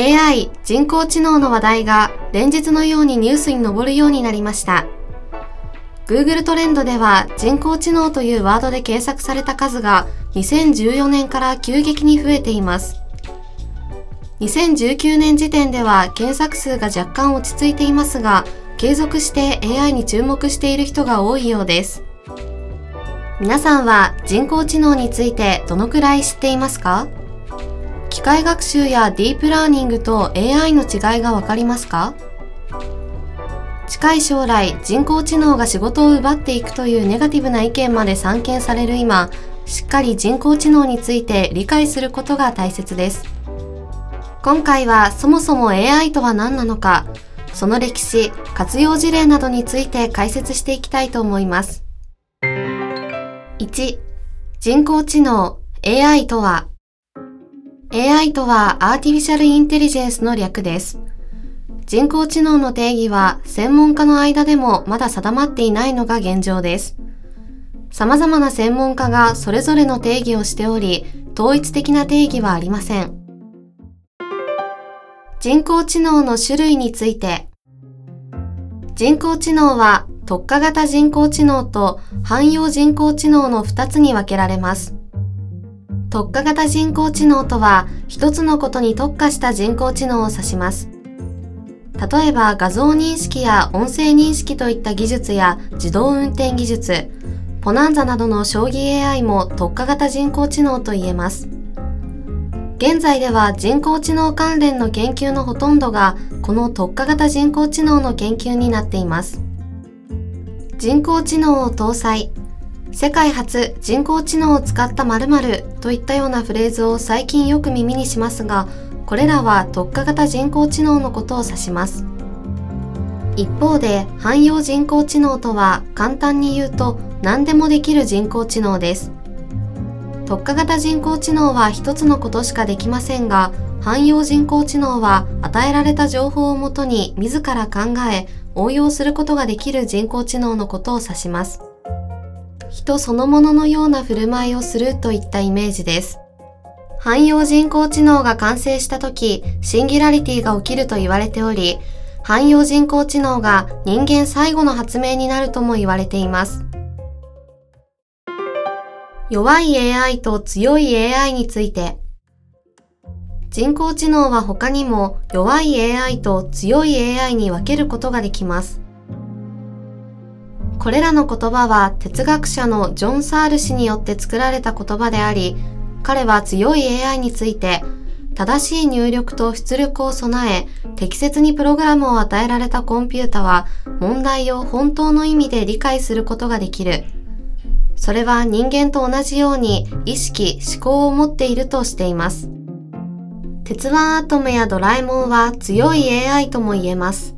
AI 人工知能の話題が連日のようにニュースに上るようになりました。Google トレンドでは人工知能というワードで検索された数が2014年から急激に増えています。2019年時点では検索数が若干落ち着いていますが、継続して AI に注目している人が多いようです。皆さんは人工知能についてどのくらい知っていますか？機械学習やディープラーニングと AI の違いがわかりますか？近い将来人工知能が仕事を奪っていくというネガティブな意見まで散見される今、しっかり人工知能について理解することが大切です。今回はそもそも AI とは何なのか、その歴史、活用事例などについて解説していきたいと思います。1、人工知能 AI とは AI とはアーティフィシャルインテリジェンスの略です。人工知能の定義は専門家の間でもまだ定まっていないのが現状です。様々な専門家がそれぞれの定義をしており、統一的な定義はありません。人工知能の種類について人工知能は特化型人工知能と汎用人工知能の2つに分けられます。特化型人工知能とは一つのことに特化した人工知能を指します。例えば画像認識や音声認識といった技術や自動運転技術、ポナンザなどの将棋 AI も特化型人工知能と言えます。現在では人工知能関連の研究のほとんどがこの特化型人工知能の研究になっています。人工知能を搭載、世界初人工知能を使った〇〇といったようなフレーズを最近よく耳にしますが、これらは特化型人工知能のことを指します。一方で汎用人工知能とは簡単に言うと何でもできる人工知能です。特化型人工知能は一つのことしかできませんが、汎用人工知能は与えられた情報をもとに自ら考え応用することができる人工知能のことを指します。人そのもののような振る舞いをするといったイメージです。汎用人工知能が完成した時、シンギュラリティが起きると言われており、汎用人工知能が人間最後の発明になるとも言われています。弱い AI と強い AI について人工知能は他にも弱い AI と強い AI に分けることができます。これらの言葉は哲学者のジョン・サール氏によって作られた言葉であり、彼は強い AI について正しい入力と出力を備え、適切にプログラムを与えられたコンピュータは問題を本当の意味で理解することができる。それは人間と同じように意識、思考を持っているとしています。鉄腕アトムやドラえもんは強い AI とも言えます。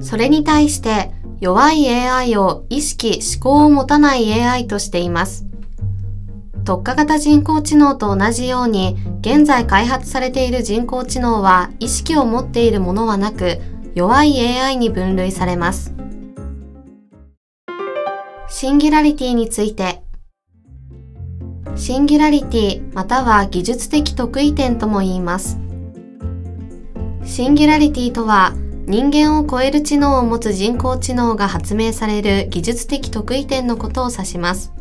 それに対して弱い AI を意識、思考を持たない AI としています。特化型人工知能と同じように現在開発されている人工知能は意識を持っているものはなく弱い AI に分類されます。シンギュラリティについてシンギュラリティまたは技術的得意点とも言います。シンギュラリティとは人間を超える知能を持つ人工知能が発明される技術的得意点のことを指します。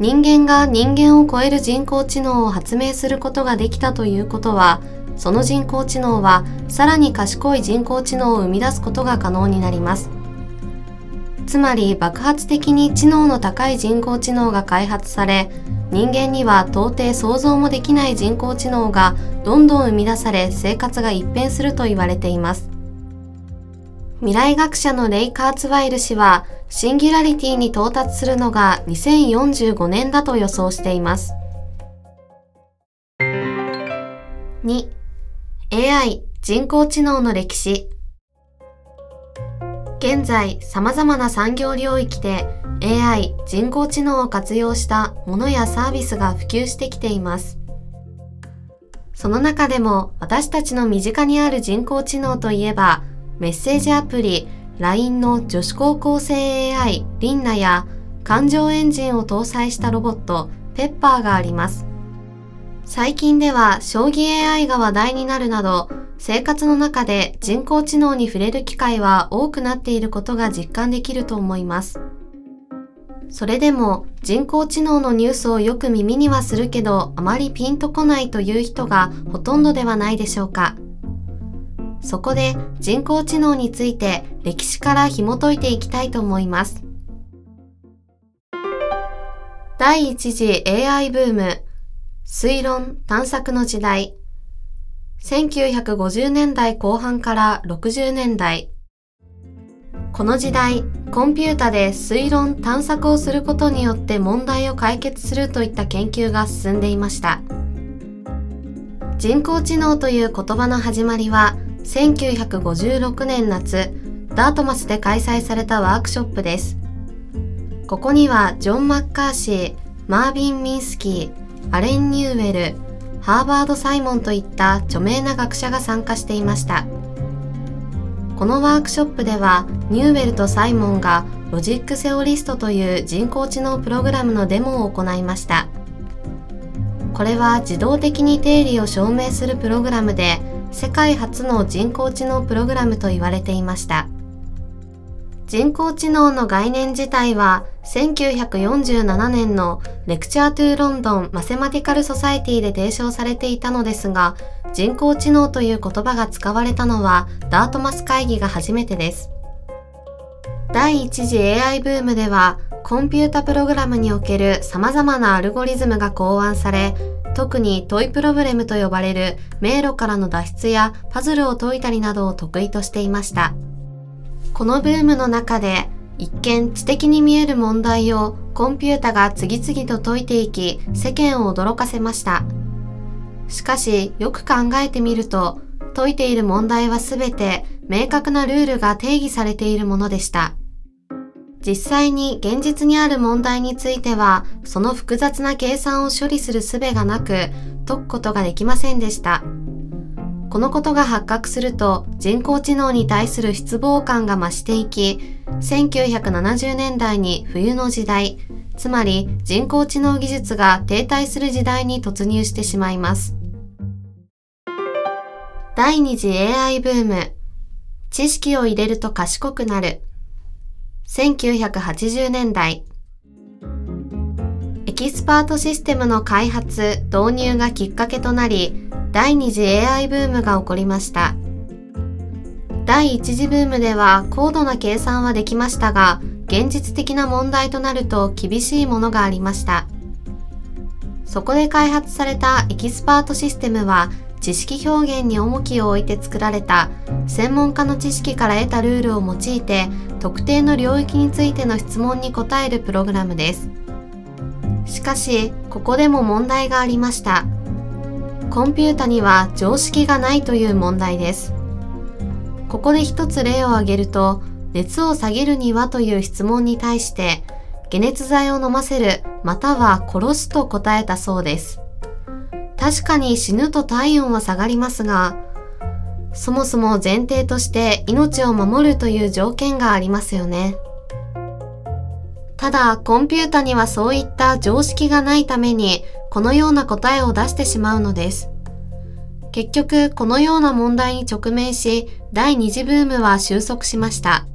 人間が人間を超える人工知能を発明することができたということは、その人工知能はさらに賢い人工知能を生み出すことが可能になります。つまり爆発的に知能の高い人工知能が開発され人間には到底想像もできない人工知能がどんどん生み出され生活が一変すると言われています未来学者のレイ・カーツワイル氏はシンギュラリティに到達するのが2045年だと予想しています2 AI 人工知能の歴史現在様々な産業領域で AI 人工知能を活用したものやサービスが普及してきています。その中でも私たちの身近にある人工知能といえばメッセージアプリ LINE の女子高校生 AI リンナや感情エンジンを搭載したロボットペッパーがあります。最近では将棋 AI が話題になるなど、生活の中で人工知能に触れる機会は多くなっていることが実感できると思います。それでも人工知能のニュースをよく耳にはするけどあまりピンとこないという人がほとんどではないでしょうか。そこで人工知能について歴史から紐解いていきたいと思います。第一次 AI ブーム、推論探索の時代、1950年代後半から60年代。この時代、コンピュータで推論探索をすることによって問題を解決するといった研究が進んでいました。人工知能という言葉の始まりは1956年夏、ダートマスで開催されたワークショップです。ここにはジョン・マッカーシー、マービン・ミンスキー、アレン・ニューウェル、ハーバード・サイモンといった著名な学者が参加していました。このワークショップではニューウェルとサイモンがロジックセオリストという人工知能プログラムのデモを行いました。これは自動的に定理を証明するプログラムで世界初の人工知能プログラムと言われていました。人工知能の概念自体は1947年のレクチャートゥーロンドンマセマティカルソサエティで提唱されていたのですが人工知能という言葉が使われたのはダートマス会議が初めてです。第一次 AI ブームではコンピュータプログラムにおける様々なアルゴリズムが考案され特にトイプロブレムと呼ばれる迷路からの脱出やパズルを解いたりなどを得意としていました。このブームの中で一見知的に見える問題をコンピュータが次々と解いていき世間を驚かせました。しかしよく考えてみると解いている問題はすべて明確なルールが定義されているものでした。実際に現実にある問題についてはその複雑な計算を処理する術がなく解くことができませんでした。このことが発覚すると人工知能に対する失望感が増していき、1970年代に冬の時代、つまり人工知能技術が停滞する時代に突入してしまいます。第二次 AI ブーム。知識を入れると賢くなる。1980年代。エキスパートシステムの開発、導入がきっかけとなり、第2次 AI ブームが起こりました。第1次ブームでは高度な計算はできましたが、現実的な問題となると厳しいものがありました。そこで開発されたエキスパートシステムは知識表現に重きを置いて作られた専門家の知識から得たルールを用いて特定の領域についての質問に答えるプログラムです。しかし、ここでも問題がありました。コンピュータには常識がないという問題です。ここで一つ例を挙げると、熱を下げるにはという質問に対して、解熱剤を飲ませるまたは殺すと答えたそうです。確かに死ぬと体温は下がりますが、そもそも前提として命を守るという条件がありますよね。ただ、コンピュータにはそういった常識がないために、このような答えを出してしまうのです。結局、このような問題に直面し、第二次ブームは収束しました。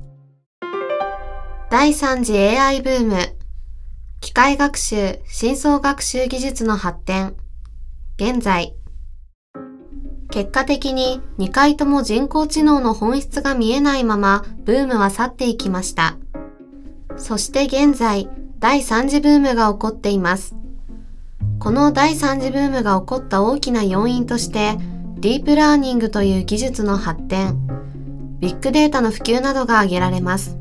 第三次 AI ブーム。機械学習、深層学習技術の発展。現在。結果的に2回とも人工知能の本質が見えないままブームは去っていきました。そして現在、第3次ブームが起こっています。この第3次ブームが起こった大きな要因として、ディープラーニングという技術の発展、ビッグデータの普及などが挙げられます。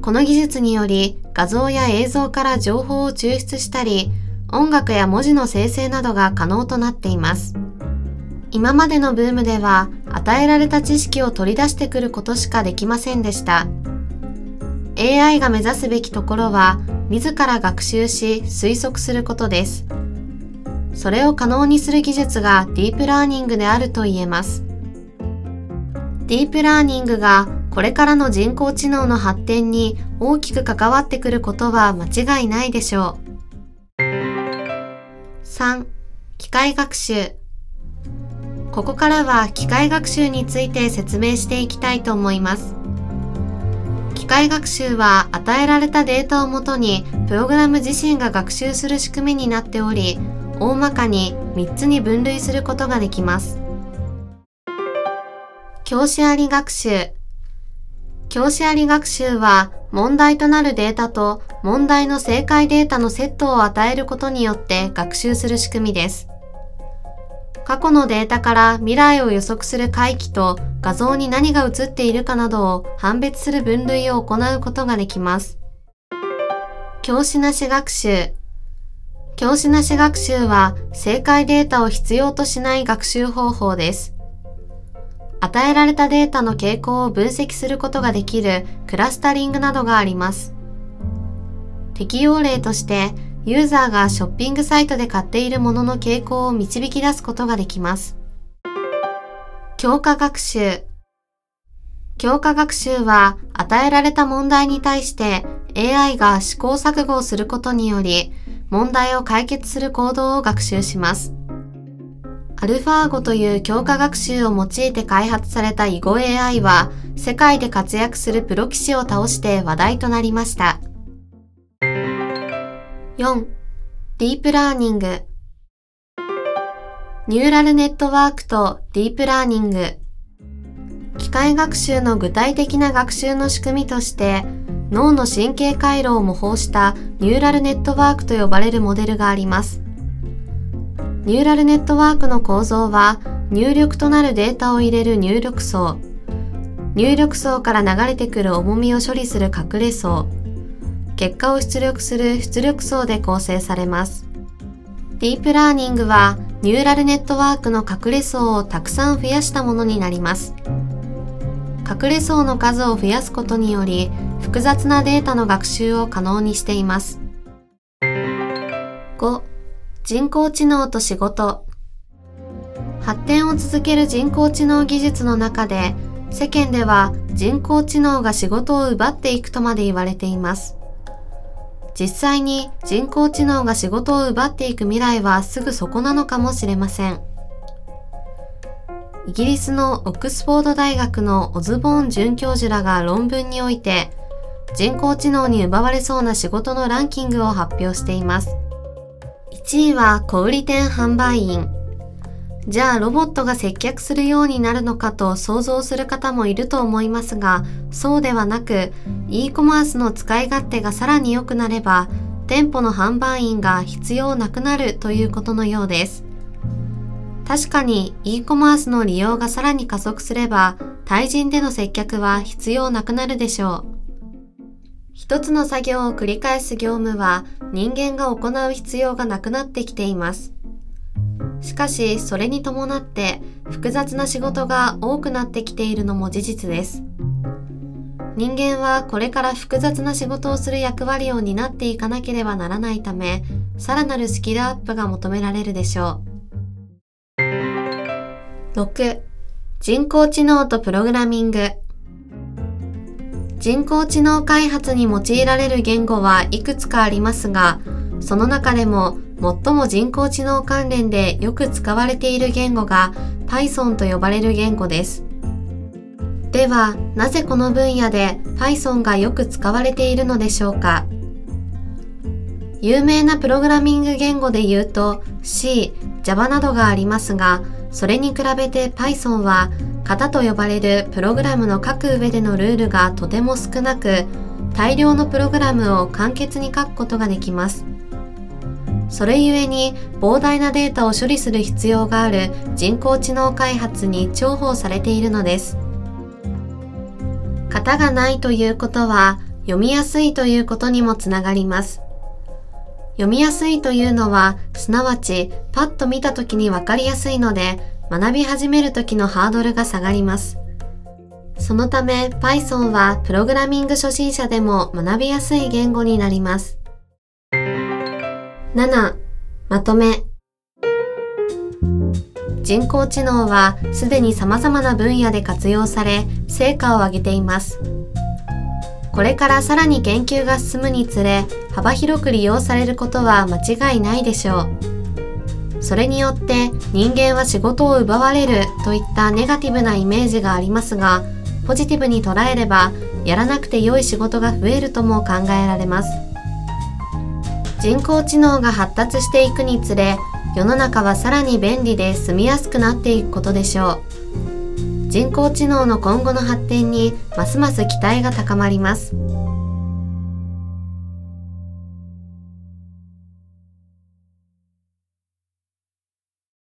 この技術により画像や映像から情報を抽出したり、音楽や文字の生成などが可能となっています。今までのブームでは与えられた知識を取り出してくることしかできませんでした。AI が目指すべきところは自ら学習し推測することです。それを可能にする技術がディープラーニングであると言えます。ディープラーニングがこれからの人工知能の発展に大きく関わってくることは間違いないでしょう。3. 機械学習ここからは機械学習について説明していきたいと思います。機械学習は与えられたデータをもとにプログラム自身が学習する仕組みになっており、大まかに3つに分類することができます。教師あり学習教師あり学習は問題となるデータと問題の正解データのセットを与えることによって学習する仕組みです。過去のデータから未来を予測する回帰と画像に何が映っているかなどを判別する分類を行うことができます。教師なし学習教師なし学習は正解データを必要としない学習方法です。与えられたデータの傾向を分析することができるクラスタリングなどがあります。適用例としてユーザーがショッピングサイトで買っているものの傾向を導き出すことができます。強化学習強化学習は与えられた問題に対して AI が試行錯誤をすることにより問題を解決する行動を学習します。アルファーゴという強化学習を用いて開発された囲碁 AI は世界で活躍するプロ棋士を倒して話題となりました。4. ディープラーニングニューラルネットワークとディープラーニング機械学習の具体的な学習の仕組みとして脳の神経回路を模倣したニューラルネットワークと呼ばれるモデルがあります。ニューラルネットワークの構造は入力となるデータを入れる入力層、入力層から流れてくる重みを処理する隠れ層、結果を出力する出力層で構成されます。ディープラーニングはニューラルネットワークの隠れ層をたくさん増やしたものになります。隠れ層の数を増やすことにより複雑なデータの学習を可能にしています。人工知能と仕事発展を続ける人工知能技術の中で世間では人工知能が仕事を奪っていくとまで言われています。実際に人工知能が仕事を奪っていく未来はすぐそこなのかもしれません。イギリスのオックスフォード大学のオズボーン准教授らが論文において人工知能に奪われそうな仕事のランキングを発表しています。1位は小売店販売員。じゃあロボットが接客するようになるのかと想像する方もいると思いますが、そうではなく、e コマースの使い勝手がさらに良くなれば、店舗の販売員が必要なくなるということのようです。確かに e コマースの利用がさらに加速すれば、対人での接客は必要なくなるでしょう。一つの作業を繰り返す業務は人間が行う必要がなくなってきています。しかし、それに伴って複雑な仕事が多くなってきているのも事実です。人間はこれから複雑な仕事をする役割を担っていかなければならないため、さらなるスキルアップが求められるでしょう。6. 人工知能とプログラミング人工知能開発に用いられる言語はいくつかありますが、その中でも最も人工知能関連でよく使われている言語が Python と呼ばれる言語です。では、なぜこの分野で Python がよく使われているのでしょうか？有名なプログラミング言語で言うと C、Java などがありますが、それに比べて Python は型と呼ばれるプログラムの書く上でのルールがとても少なく、大量のプログラムを簡潔に書くことができます。それゆえに膨大なデータを処理する必要がある人工知能開発に重宝されているのです。型がないということは読みやすいということにもつながります。読みやすいというのは、すなわちパッと見た時にわかりやすいので、学び始める時のハードルが下がります。そのため Python はプログラミング初心者でも学びやすい言語になります。7. まとめ人工知能はすでに様々な分野で活用され成果を上げています。これからさらに研究が進むにつれ幅広く利用されることは間違いないでしょう。それによって人間は仕事を奪われるといったネガティブなイメージがありますが、ポジティブに捉えればやらなくて良い仕事が増えるとも考えられます。人工知能が発達していくにつれ、世の中はさらに便利で住みやすくなっていくことでしょう。人工知能の今後の発展にますます期待が高まります。